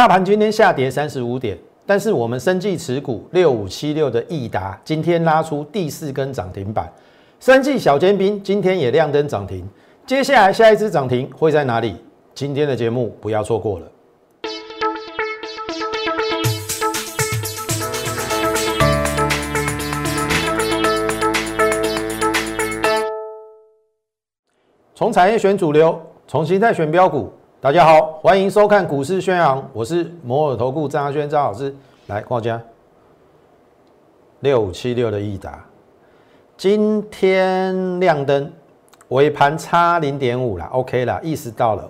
大盘今天下跌三十五点，但是我们生技持股六五七六的益达今天拉出第四根涨停板，生技小尖兵今天也亮灯涨停。接下来下一支涨停会在哪里？今天的节目不要错过了。从产业选主流，从形态选标股。大家好，欢迎收看股市宣扬，我是摩尔投顾张轩张老师。来，挂家六五七六的益达，今天亮灯，尾盘差零点五了，OK 了，意识到了。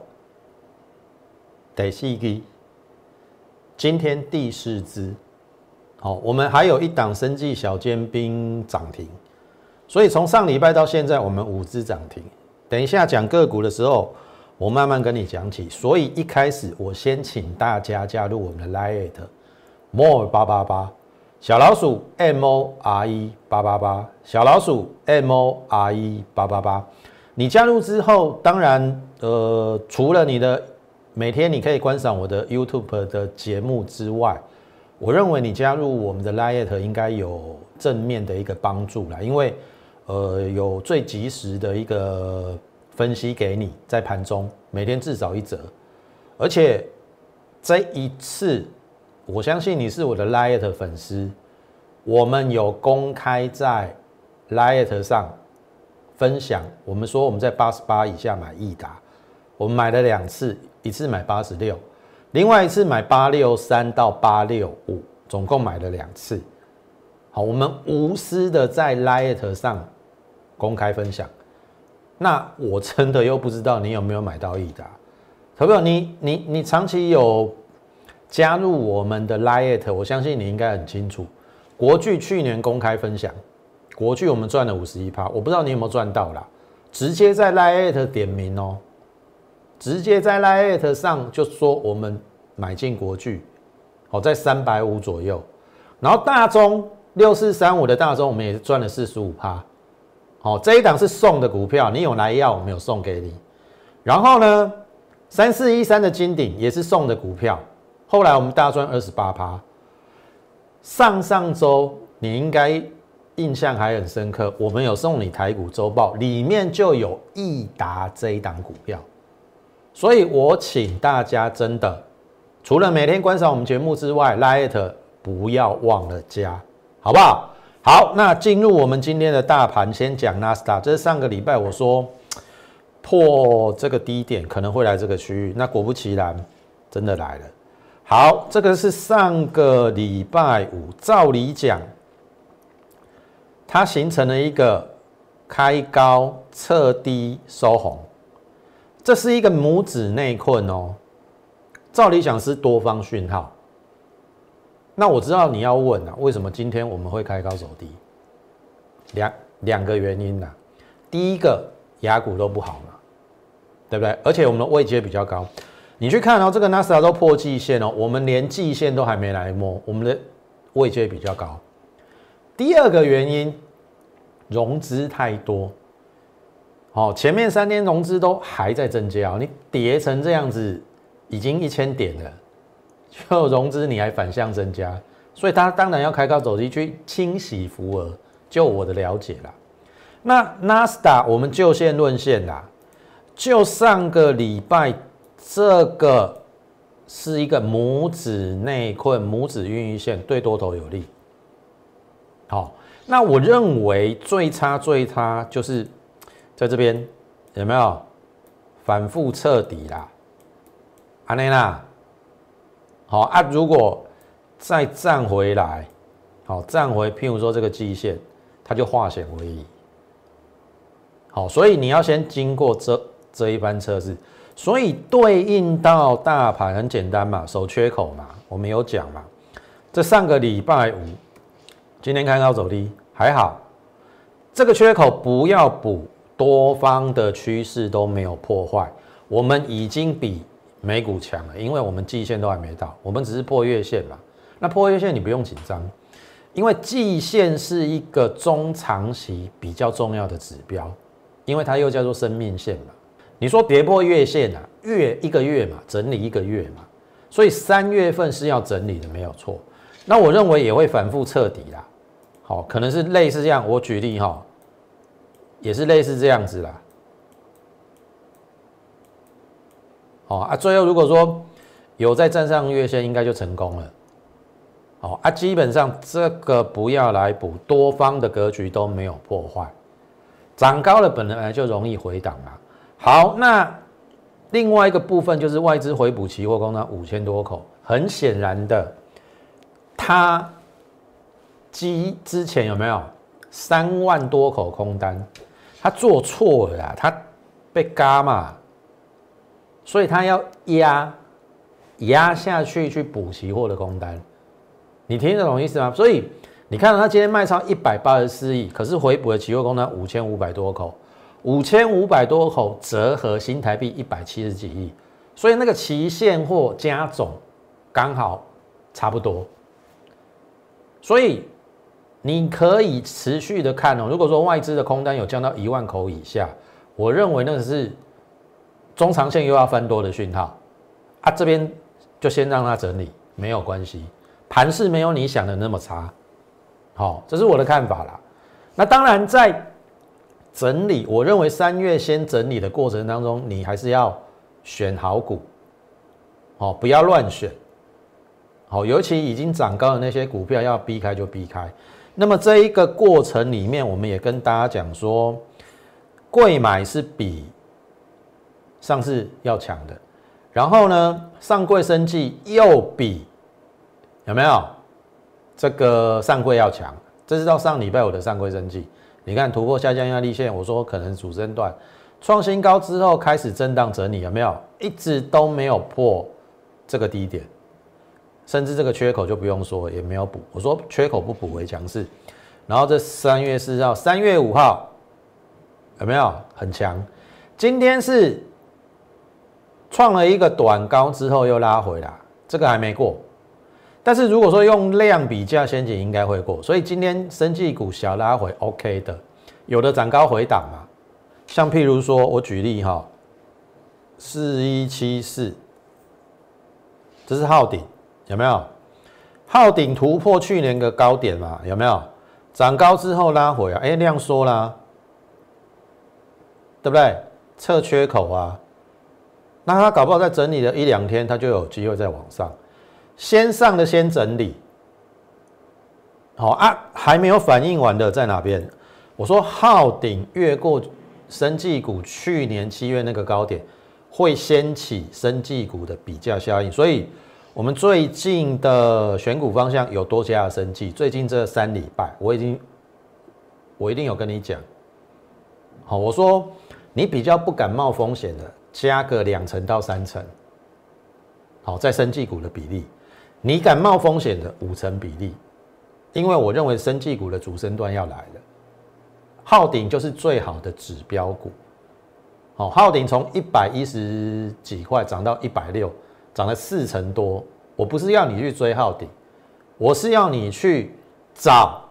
得细基，今天第四支，好，我们还有一档生技小尖兵涨停，所以从上礼拜到现在，我们五支涨停。等一下讲个股的时候，我慢慢跟你讲起。所以一开始我先请大家加入我们的 Lite More 八八八小老鼠 M O R E 八八八小老鼠 M O R E 八八八。你加入之后，当然呃，除了你的每天你可以观赏我的 YouTube 的节目之外，我认为你加入我们的 Lite 应该有正面的一个帮助啦，因为。呃，有最及时的一个分析给你，在盘中每天至少一折，而且这一次，我相信你是我的 Light 粉丝，我们有公开在 Light 上分享，我们说我们在八十八以下买益达，我们买了两次，一次买八十六，另外一次买八六三到八六五，总共买了两次。好，我们无私的在 Light 上。公开分享，那我真的又不知道你有没有买到益达，投票你你你长期有加入我们的 Lite，我相信你应该很清楚。国巨去年公开分享，国巨我们赚了五十一趴，我不知道你有没有赚到啦，直接在 Lite 点名哦，直接在 Lite 上就说我们买进国巨，好在三百五左右，然后大中六四三五的大中我们也是赚了四十五趴。好，这一档是送的股票，你有来要，我们有送给你。然后呢，三四一三的金鼎也是送的股票，后来我们大赚二十八趴。上上周你应该印象还很深刻，我们有送你台股周报，里面就有益达这一档股票。所以我请大家真的，除了每天观赏我们节目之外，Light 不要忘了加，好不好？好，那进入我们今天的大盘，先讲纳斯达。这是上个礼拜我说破这个低点可能会来这个区域，那果不其然，真的来了。好，这个是上个礼拜五，照理讲，它形成了一个开高测低收红，这是一个拇指内困哦。照理讲是多方讯号。那我知道你要问啊，为什么今天我们会开高走低？两两个原因呐。第一个，雅股都不好嘛，对不对？而且我们的位阶比较高，你去看哦，这个纳斯达都破季线哦，我们连季线都还没来摸，我们的位阶比较高。第二个原因，融资太多，哦，前面三天融资都还在增加，你跌成这样子，已经一千点了。就融资你还反向增加，所以他当然要开高走低去清洗浮额。就我的了解啦，那纳斯达我们就线论线啦，就上个礼拜这个是一个拇指内困，拇指孕育线对多头有利。好，那我认为最差最差就是在这边有没有反复彻底啦？安内娜。好啊，如果再站回来，好站回，譬如说这个季线，它就化险为夷。好，所以你要先经过这这一番测试，所以对应到大盘很简单嘛，守缺口嘛，我们有讲嘛。这上个礼拜五，今天开高走低还好，这个缺口不要补，多方的趋势都没有破坏，我们已经比。美股强了，因为我们季线都还没到，我们只是破月线嘛。那破月线你不用紧张，因为季线是一个中长期比较重要的指标，因为它又叫做生命线嘛。你说跌破月线啊，月一个月嘛，整理一个月嘛，所以三月份是要整理的，没有错。那我认为也会反复彻底啦，好，可能是类似这样。我举例哈，也是类似这样子啦。哦啊，最后如果说有再站上月线，应该就成功了。哦啊，基本上这个不要来补，多方的格局都没有破坏，涨高了本来就容易回档啊。好，那另外一个部分就是外资回补期货空单五千多口，很显然的。他基之前有没有三万多口空单？他做错了呀，他被嘎嘛，所以他要压压下去去补期货的空单。你听得懂意思吗？所以你看到他今天卖超一百八十四亿，可是回补的期货空单五千五百多口，五千五百多口折合新台币一百七十几亿，所以那个期现货加总刚好差不多。所以你可以持续的看哦。如果说外资的空单有降到一万口以下，我认为那个是中长线又要翻多的讯号啊。这边就先让它整理，没有关系，盘势没有你想的那么差。好，这是我的看法啦。那当然在整理，我认为三月先整理的过程当中，你还是要选好股，好，不要乱选。好，尤其已经涨高的那些股票要避开就避开。那么这一个过程里面，我们也跟大家讲说，贵买是比上市要强的。然后呢，上柜升绩又比有没有这个上柜要强？这是到上礼拜五的上柜升绩，你看突破下降压力线，我说可能主升段创新高之后开始震荡整理，有没有？一直都没有破这个低点。甚至这个缺口就不用说，也没有补。我说缺口不补为强势，然后这三月四号、三月五号有没有很强？今天是创了一个短高之后又拉回来，这个还没过。但是如果说用量比价先前应该会过，所以今天生技股小拉回 OK 的，有的涨高回档嘛。像譬如说我举例哈，四一七四，这是号顶。有没有号顶突破去年的高点嘛？有没有涨高之后拉回啊？哎，量缩啦，对不对？测缺口啊，那它搞不好在整理了一两天，它就有机会再往上。先上的先整理，好啊，还没有反应完的在哪边？我说号顶越过生技股去年七月那个高点，会掀起生技股的比较效应，所以。我们最近的选股方向有多加的生计。最近这三礼拜，我已经，我一定有跟你讲，好，我说你比较不敢冒风险的，加个两成到三成，好，在生技股的比例，你敢冒风险的五成比例，因为我认为生技股的主升段要来了，昊鼎就是最好的指标股，好，昊鼎从一百一十几块涨到一百六。涨了四成多，我不是要你去追号顶，我是要你去找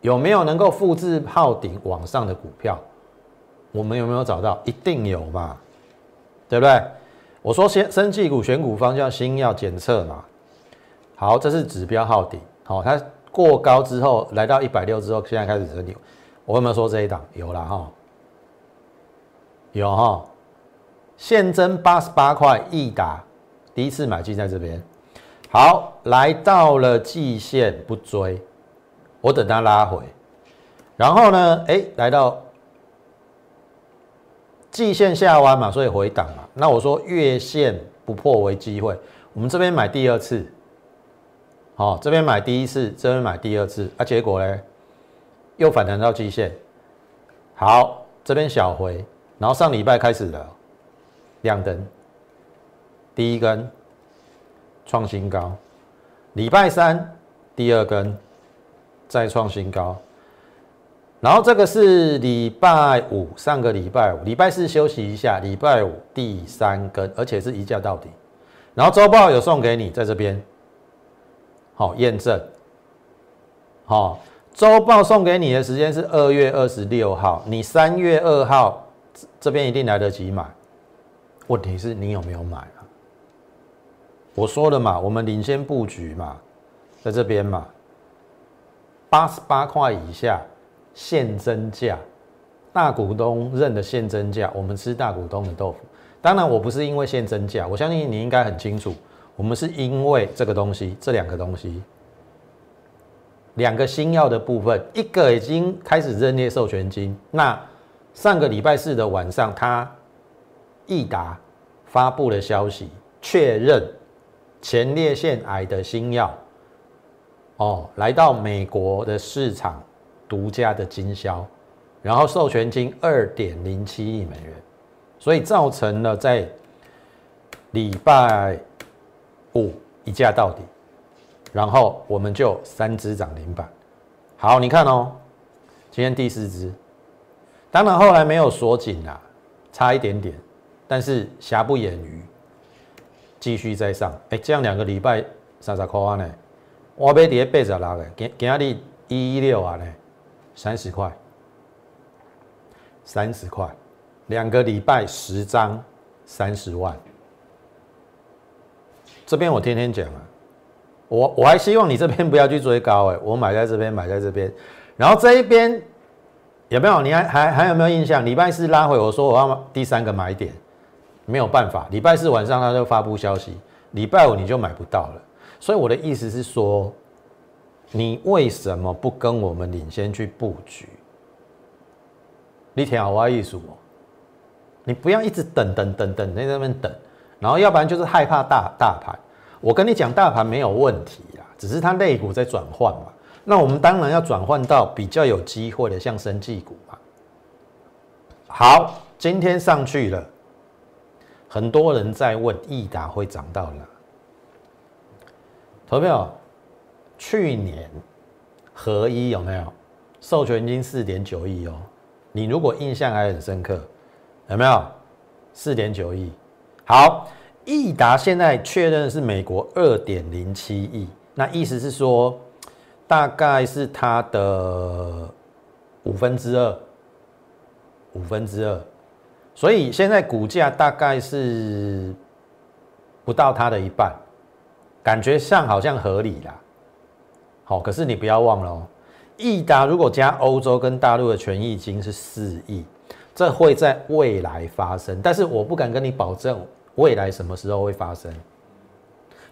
有没有能够复制号顶往上的股票。我们有没有找到？一定有嘛，对不对？我说先升绩股选股方向新要检测嘛。好，这是指标号底。好，它过高之后来到一百六之后，现在开始整理。我有没有说这一档？有了哈，有哈，现增八十八块一打。第一次买进在这边，好，来到了季线不追，我等它拉回，然后呢，哎，来到季线下弯嘛，所以回档嘛。那我说月线不破为机会，我们这边买第二次，好，这边买第一次，这边买第二次，啊，结果呢，又反弹到季线，好，这边小回，然后上礼拜开始了亮灯。第一根创新高，礼拜三第二根再创新高，然后这个是礼拜五，上个礼拜五，礼拜四休息一下，礼拜五第三根，而且是一价到底。然后周报有送给你，在这边，好验证，好周报送给你的时间是二月二十六号，你三月二号这边一定来得及买，问题是你有没有买啊？我说了嘛，我们领先布局嘛，在这边嘛，八十八块以下现增价，大股东认的现增价，我们吃大股东的豆腐。当然，我不是因为现增价，我相信你应该很清楚，我们是因为这个东西，这两个东西，两个新药的部分，一个已经开始认列授权金，那上个礼拜四的晚上，他益达发布了消息，确认。前列腺癌的新药，哦，来到美国的市场独家的经销，然后授权金二点零七亿美元，所以造成了在礼拜五一价到底，然后我们就三只涨停板。好，你看哦，今天第四只，当然后来没有锁紧啊，差一点点，但是瑕不掩瑜。继续再上，哎，这样两个礼拜三十块呢，我买跌八十六个，今今日一一六啊呢，三十块，三十块，两个礼拜十张三十万。这边我天天讲啊，我我还希望你这边不要去追高哎，我买在这边，买在这边，然后这一边有没有？你还还还有没有印象？礼拜四拉回，我说我要第三个买点。没有办法，礼拜四晚上他就发布消息，礼拜五你就买不到了。所以我的意思是说，你为什么不跟我们领先去布局？你听好我意思哦，你不要一直等等等等在那边等，然后要不然就是害怕大大盘。我跟你讲，大盘没有问题啦，只是它类股在转换嘛。那我们当然要转换到比较有机会的，像生技股嘛。好，今天上去了。很多人在问益达会涨到哪？投票，去年合一有没有授权金四点九亿哦？你如果印象还很深刻，有没有四点九亿？好，益达现在确认是美国二点零七亿，那意思是说大概是它的五分之二，五分之二。所以现在股价大概是不到它的一半，感觉上好像合理啦。好，可是你不要忘了哦，益达如果加欧洲跟大陆的权益金是四亿，这会在未来发生，但是我不敢跟你保证未来什么时候会发生。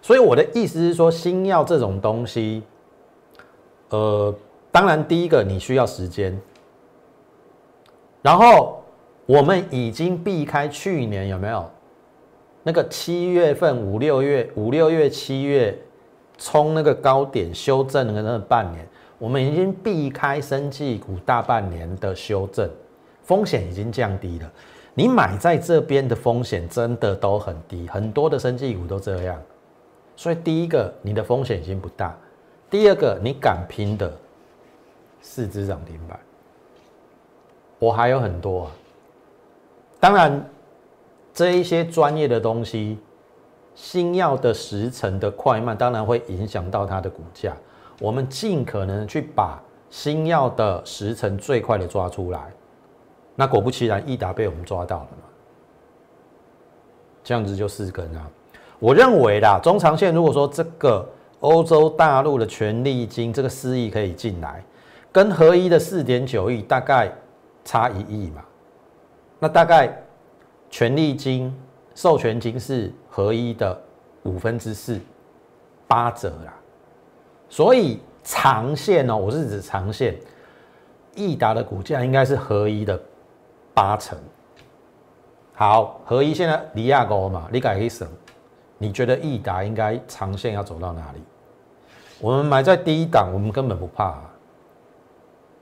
所以我的意思是说，新药这种东西，呃，当然第一个你需要时间，然后。我们已经避开去年有没有那个七月份、五六月、五六月、七月冲那个高点修正的那半年，我们已经避开生技股大半年的修正，风险已经降低了。你买在这边的风险真的都很低，很多的生技股都这样。所以第一个，你的风险已经不大；第二个，你敢拼的四只涨停板，我还有很多啊。当然，这一些专业的东西，新药的时程的快慢，当然会影响到它的股价。我们尽可能去把新药的时程最快的抓出来。那果不其然，益达被我们抓到了嘛？这样子就四根啊。我认为啦，中长线如果说这个欧洲大陆的权利金这个四亿可以进来，跟合一的四点九亿大概差一亿嘛。那大概权利金、授权金是合一的五分之四，八折啦。所以长线呢，我是指长线，益达的股价应该是合一的八成。好，合一现在离亚高嘛，你改一省，你觉得益达应该长线要走到哪里？我们买在第一档，我们根本不怕，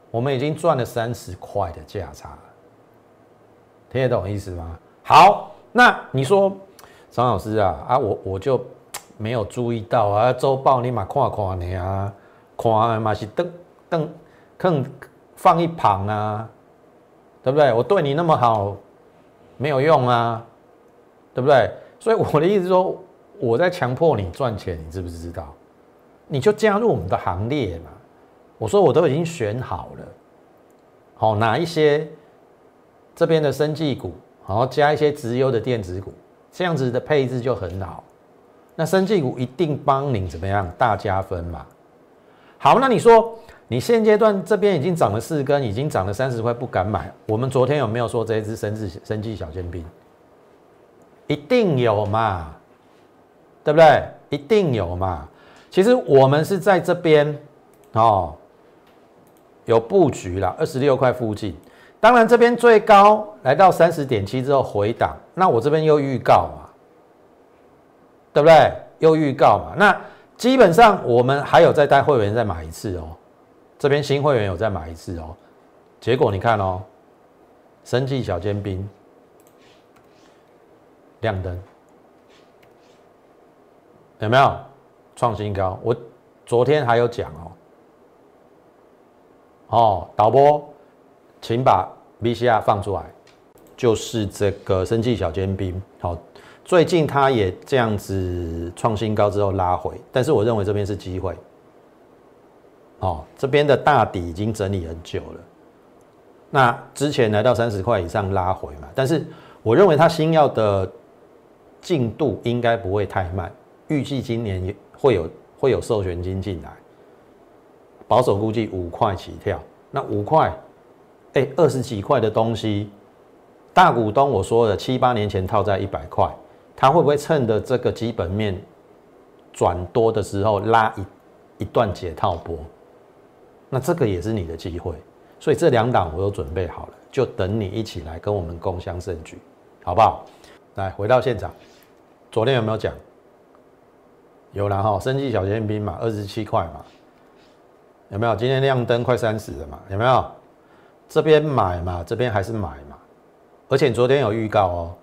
我们已经赚了三十块的价差。听得懂意思吗？好，那你说张老师啊啊，我我就没有注意到啊，周报你嘛看看你啊，看嘛是等等，更放一旁啊，对不对？我对你那么好，没有用啊，对不对？所以我的意思说，我在强迫你赚钱，你知不知道？你就加入我们的行列嘛。我说我都已经选好了，好哪一些？这边的生技股，然后加一些直优的电子股，这样子的配置就很好。那生技股一定帮你怎么样大加分嘛？好，那你说你现阶段这边已经涨了四根，已经涨了三十块，不敢买。我们昨天有没有说这一只生技生技小尖兵？一定有嘛？对不对？一定有嘛？其实我们是在这边哦，有布局了，二十六块附近。当然这边最高来到三十点七之后回档，那我这边又预告嘛，对不对？又预告嘛。那基本上我们还有再带会员再买一次哦，这边新会员有再买一次哦。结果你看哦，生气小尖兵亮灯。有没有创新高？我昨天还有讲哦，哦，导播，请把 VCR 放出来，就是这个生气小尖兵。好，最近它也这样子创新高之后拉回，但是我认为这边是机会。哦，这边的大底已经整理很久了，那之前来到三十块以上拉回嘛，但是我认为它新药的进度应该不会太慢。预计今年会有会有授权金进来，保守估计五块起跳。那五块，哎，二十几块的东西，大股东我说的七八年前套在一百块，他会不会趁着这个基本面转多的时候拉一一段解套波？那这个也是你的机会。所以这两档我都准备好了，就等你一起来跟我们共襄盛举，好不好？来，回到现场，昨天有没有讲？有了哈，生技小尖兵嘛，二十七块嘛，有没有？今天亮灯快三十了嘛，有没有？这边买嘛，这边还是买嘛，而且昨天有预告哦，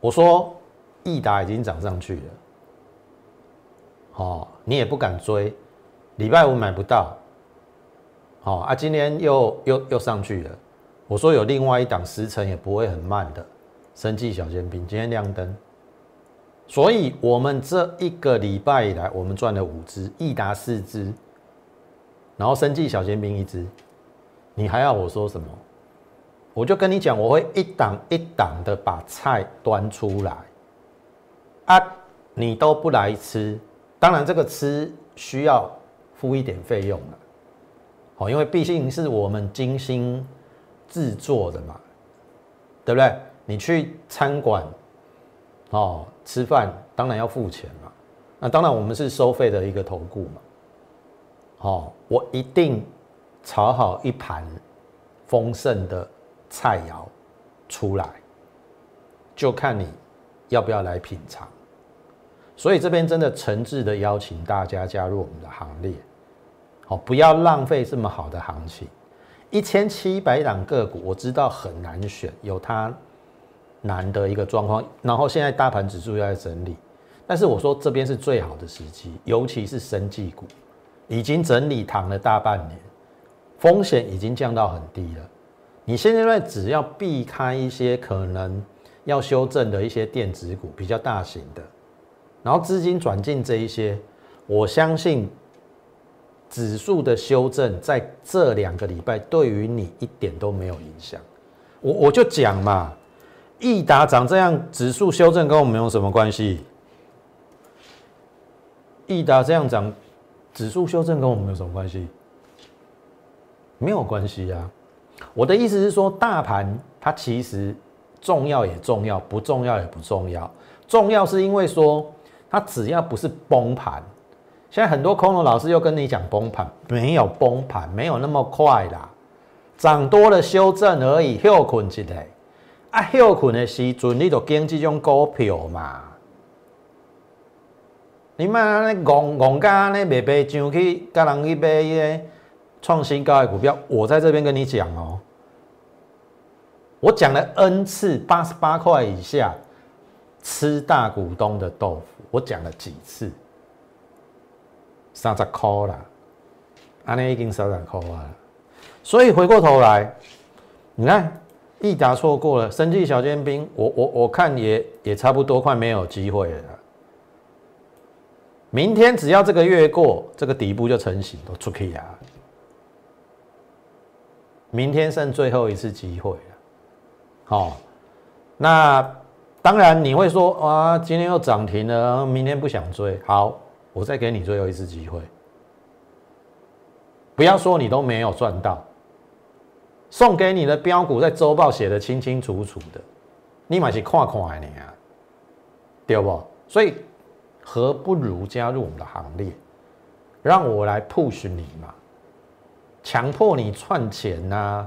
我说益达已经涨上去了，哦，你也不敢追，礼拜五买不到，哦啊，今天又又又上去了，我说有另外一档时程也不会很慢的，生技小尖兵今天亮灯。所以，我们这一个礼拜以来，我们赚了五只，益达四只，然后生计小尖兵一只，你还要我说什么？我就跟你讲，我会一档一档的把菜端出来，啊，你都不来吃，当然这个吃需要付一点费用了，好，因为毕竟是我们精心制作的嘛，对不对？你去餐馆。哦，吃饭当然要付钱嘛。那当然，我们是收费的一个投顾嘛。哦，我一定炒好一盘丰盛的菜肴出来，就看你要不要来品尝。所以这边真的诚挚的邀请大家加入我们的行列。好，不要浪费这么好的行情，一千七百档个股，我知道很难选，有它。难的一个状况，然后现在大盘指数又在整理，但是我说这边是最好的时机，尤其是生技股，已经整理躺了大半年，风险已经降到很低了。你现在只要避开一些可能要修正的一些电子股，比较大型的，然后资金转进这一些，我相信指数的修正在这两个礼拜对于你一点都没有影响。我我就讲嘛。益达涨这样，指数修正跟我们有什么关系？益达这样涨，指数修正跟我们有什么关系？没有关系呀。我的意思是说，大盘它其实重要也重要，不重要也不重要。重要是因为说，它只要不是崩盘，现在很多空头老师又跟你讲崩盘，没有崩盘，没有那么快啦，涨多了修正而已，休困一下。啊，休困的时阵，你就跟这种股票嘛。你莫安尼戆戆家安尼卖卖上去，甲人去买迄个创新高的股票。我在这边跟你讲哦，我讲了 N 次，八十八块以下吃大股东的豆腐，我讲了几次？三十块啦，安尼已经三十块啊。所以回过头来，你看。益达错过了，生技小尖兵，我我我看也也差不多快没有机会了。明天只要这个月过，这个底部就成型，都出去了。明天剩最后一次机会了。好，那当然你会说啊，今天又涨停了，明天不想追，好，我再给你最后一次机会。不要说你都没有赚到，送给你的标股在周报写的清清楚楚的，你买是看看你啊，对不？所以何不如加入我们的行列，让我来 push 你嘛，强迫你赚钱呐，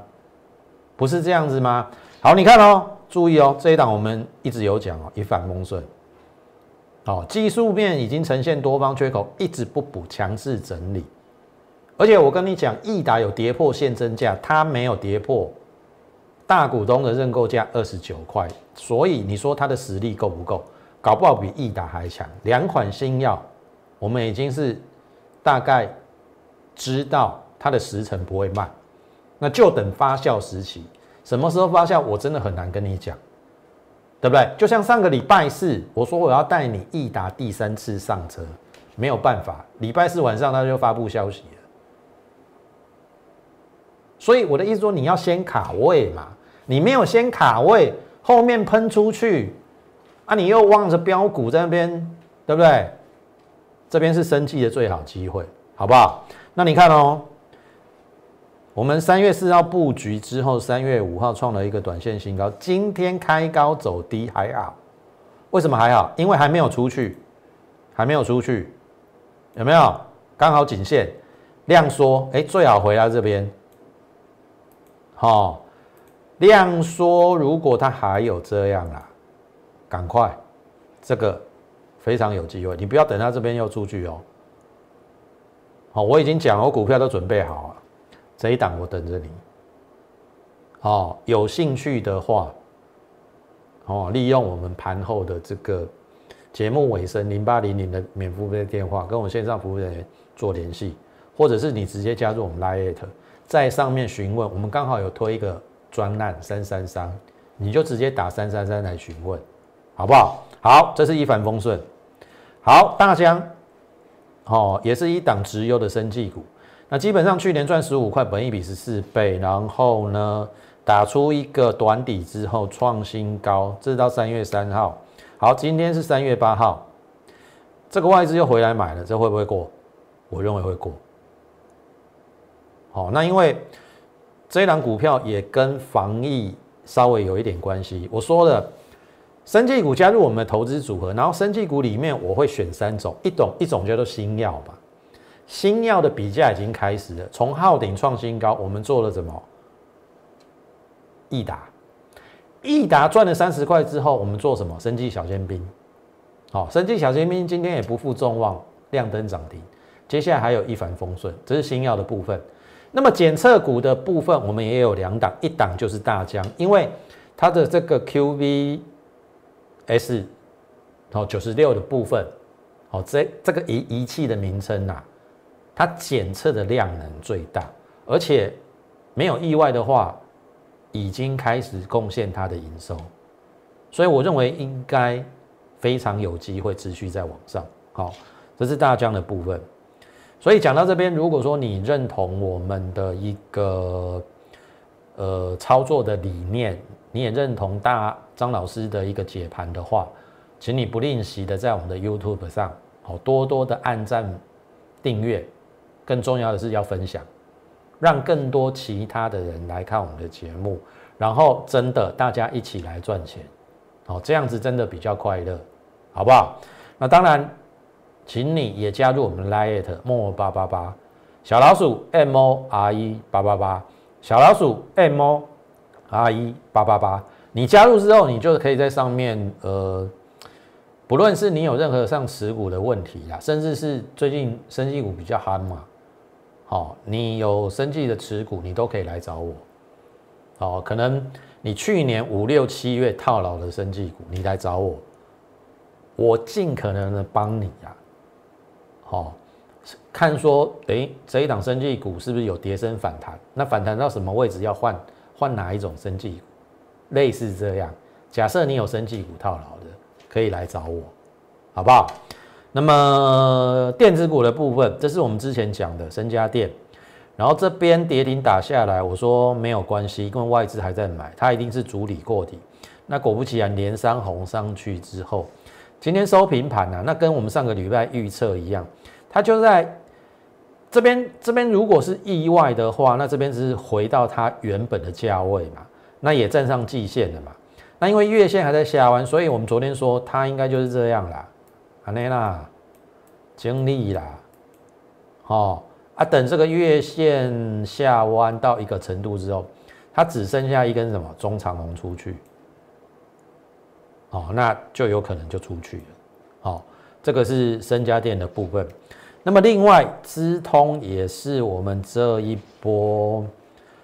不是这样子吗？好，你看哦。注意哦，这一档我们一直有讲哦，一帆风顺。哦，技术面已经呈现多方缺口，一直不补，强势整理。而且我跟你讲，易达有跌破现增价，它没有跌破大股东的认购价二十九块，所以你说它的实力够不够？搞不好比易达还强。两款新药，我们已经是大概知道它的时程不会慢，那就等发酵时期。什么时候发酵，我真的很难跟你讲，对不对？就像上个礼拜四，我说我要带你益达第三次上车，没有办法，礼拜四晚上他就发布消息了。所以我的意思说，你要先卡位嘛，你没有先卡位，后面喷出去，啊，你又望着标股在那边，对不对？这边是升绩的最好机会，好不好？那你看哦。我们三月四号布局之后，三月五号创了一个短线新高。今天开高走低还好，为什么还好？因为还没有出去，还没有出去，有没有？刚好颈线量缩，哎，最好回来这边。好，量缩，如果它还有这样啊，赶快，这个非常有机会。你不要等它这边又出去哦。好，我已经讲，我股票都准备好了。这一档我等着你，哦，有兴趣的话，哦，利用我们盘后的这个节目尾声零八零零的免付费电话，跟我线上服务人员做联系，或者是你直接加入我们 Line，在上面询问，我们刚好有推一个专案三三三，你就直接打三三三来询问，好不好？好，这是一帆风顺，好，大江，哦，也是一档直优的生技股。那基本上去年赚十五块，本益比十四倍，然后呢打出一个短底之后创新高，这是到三月三号。好，今天是三月八号，这个外资又回来买了，这会不会过？我认为会过。好，那因为这一档股票也跟防疫稍微有一点关系。我说了，生技股加入我们的投资组合，然后生技股里面我会选三种，一种一种叫做新药吧。新药的比价已经开始了，从昊鼎创新高，我们做了什么？益达，益达赚了三十块之后，我们做什么？生技小尖兵，好，生技小尖兵今天也不负众望，亮灯涨停。接下来还有一帆风顺，这是新药的部分。那么检测股的部分，我们也有两档，一档就是大疆，因为它的这个 QVS 好九十六的部分，好这这个仪仪器的名称呐。它检测的量能最大，而且没有意外的话，已经开始贡献它的营收，所以我认为应该非常有机会持续在往上。好，这是大疆的部分。所以讲到这边，如果说你认同我们的一个呃操作的理念，你也认同大张老师的一个解盘的话，请你不吝惜的在我们的 YouTube 上，好多多的按赞、订阅。更重要的是要分享，让更多其他的人来看我们的节目，然后真的大家一起来赚钱，哦，这样子真的比较快乐，好不好？那当然，请你也加入我们 Lite 莫八八八小老鼠 M O R E 八八八小老鼠 M O R E 八八八，你加入之后，你就可以在上面呃。不论是你有任何上持股的问题啦，甚至是最近生技股比较憨嘛。好，你有生计的持股，你都可以来找我。好，可能你去年五六七月套牢的生计股，你来找我，我尽可能的帮你呀。好，看说，哎，这一档生计股是不是有跌升反弹？那反弹到什么位置要换？换哪一种生计股？类似这样。假设你有生计股套牢的，可以来找我，好不好？那么电子股的部分，这是我们之前讲的深家电，然后这边跌停打下来，我说没有关系，因为外资还在买，它一定是主理过底。那果不其然，连三红上去之后，今天收平盘啊，那跟我们上个礼拜预测一样，它就在这边。这边如果是意外的话，那这边只是回到它原本的价位嘛，那也站上季线了嘛。那因为月线还在下弯，所以我们昨天说它应该就是这样啦，安内啦，经历啦，哦。啊，等这个月线下弯到一个程度之后，它只剩下一根什么中长红出去，哦，那就有可能就出去了。好，这个是深家电的部分。那么另外，资通也是我们这一波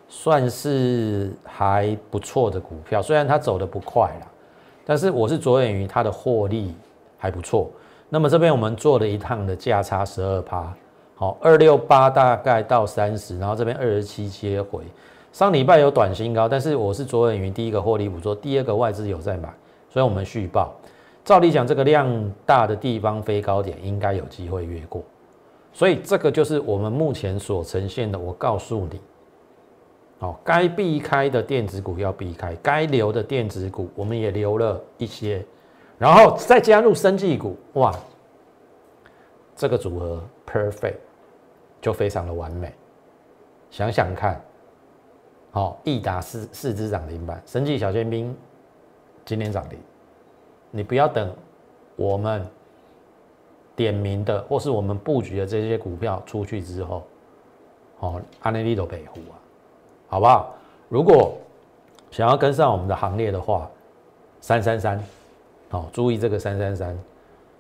算是还不错的股票，虽然它走的不快啦，但是我是着眼于它的获利还不错。那么这边我们做了一趟的价差十二趴。好，二六八大概到三十，然后这边二十七接回。上礼拜有短新高，但是我是着眼于第一个获利捕捉，第二个外资有在买，所以我们续报。照理讲，这个量大的地方飞高点应该有机会越过，所以这个就是我们目前所呈现的。我告诉你，好，该避开的电子股要避开，该留的电子股我们也留了一些，然后再加入生技股，哇，这个组合。Perfect，就非常的完美。想想看，好，益达四四只涨停板，神奇小尖兵今天涨停。你不要等我们点名的或是我们布局的这些股票出去之后，哦，安内利都北湖啊，好不好？如果想要跟上我们的行列的话，三三三，好，注意这个三三三。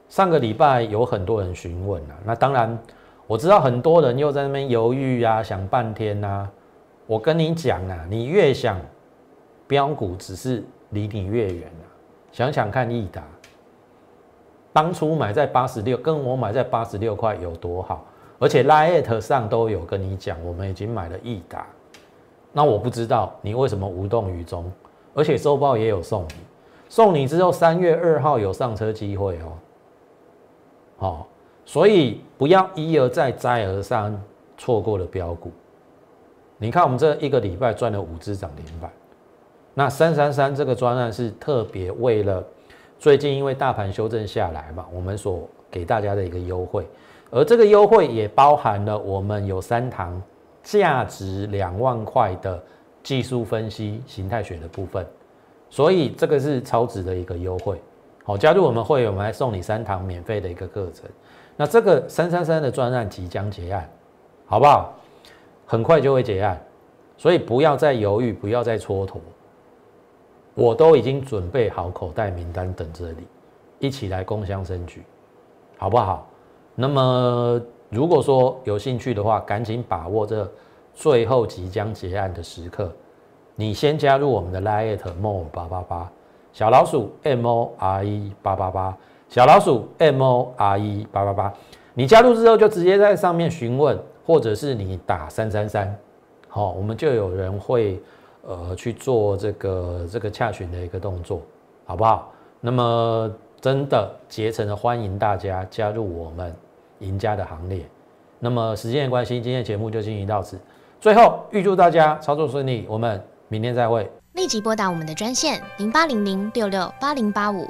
上个礼拜有很多人询问啊，那当然我知道很多人又在那边犹豫啊，想半天呐。我跟你讲啊，你越想标股，只是离你越远啊。想想看，益达当初买在八十六，跟我买在八十六块有多好，而且 Lite 上都有跟你讲，我们已经买了益达。那我不知道你为什么无动于衷，而且周报也有送你，送你之后三月二号有上车机会哦。好，所以不要一而再、再而三错过了标股。你看，我们这一个礼拜赚了五只涨停板。那三三三这个专案是特别为了最近因为大盘修正下来嘛，我们所给大家的一个优惠。而这个优惠也包含了我们有三堂价值两万块的技术分析、形态学的部分，所以这个是超值的一个优惠。好，加入我们会员，我们还送你三堂免费的一个课程。那这个三三三的专案即将结案，好不好？很快就会结案，所以不要再犹豫，不要再蹉跎。我都已经准备好口袋名单等着你，一起来共襄盛举，好不好？那么如果说有兴趣的话，赶紧把握这最后即将结案的时刻，你先加入我们的 Lite More 八八八。小老鼠 M O R E 八八八，小老鼠 M O R E 八八八，你加入之后就直接在上面询问，或者是你打三三三，好，我们就有人会呃去做这个这个洽询的一个动作，好不好？那么真的竭诚的欢迎大家加入我们赢家的行列。那么时间的关系，今天节目就进行到此，最后预祝大家操作顺利，我们明天再会。立即拨打我们的专线零八零零六六八零八五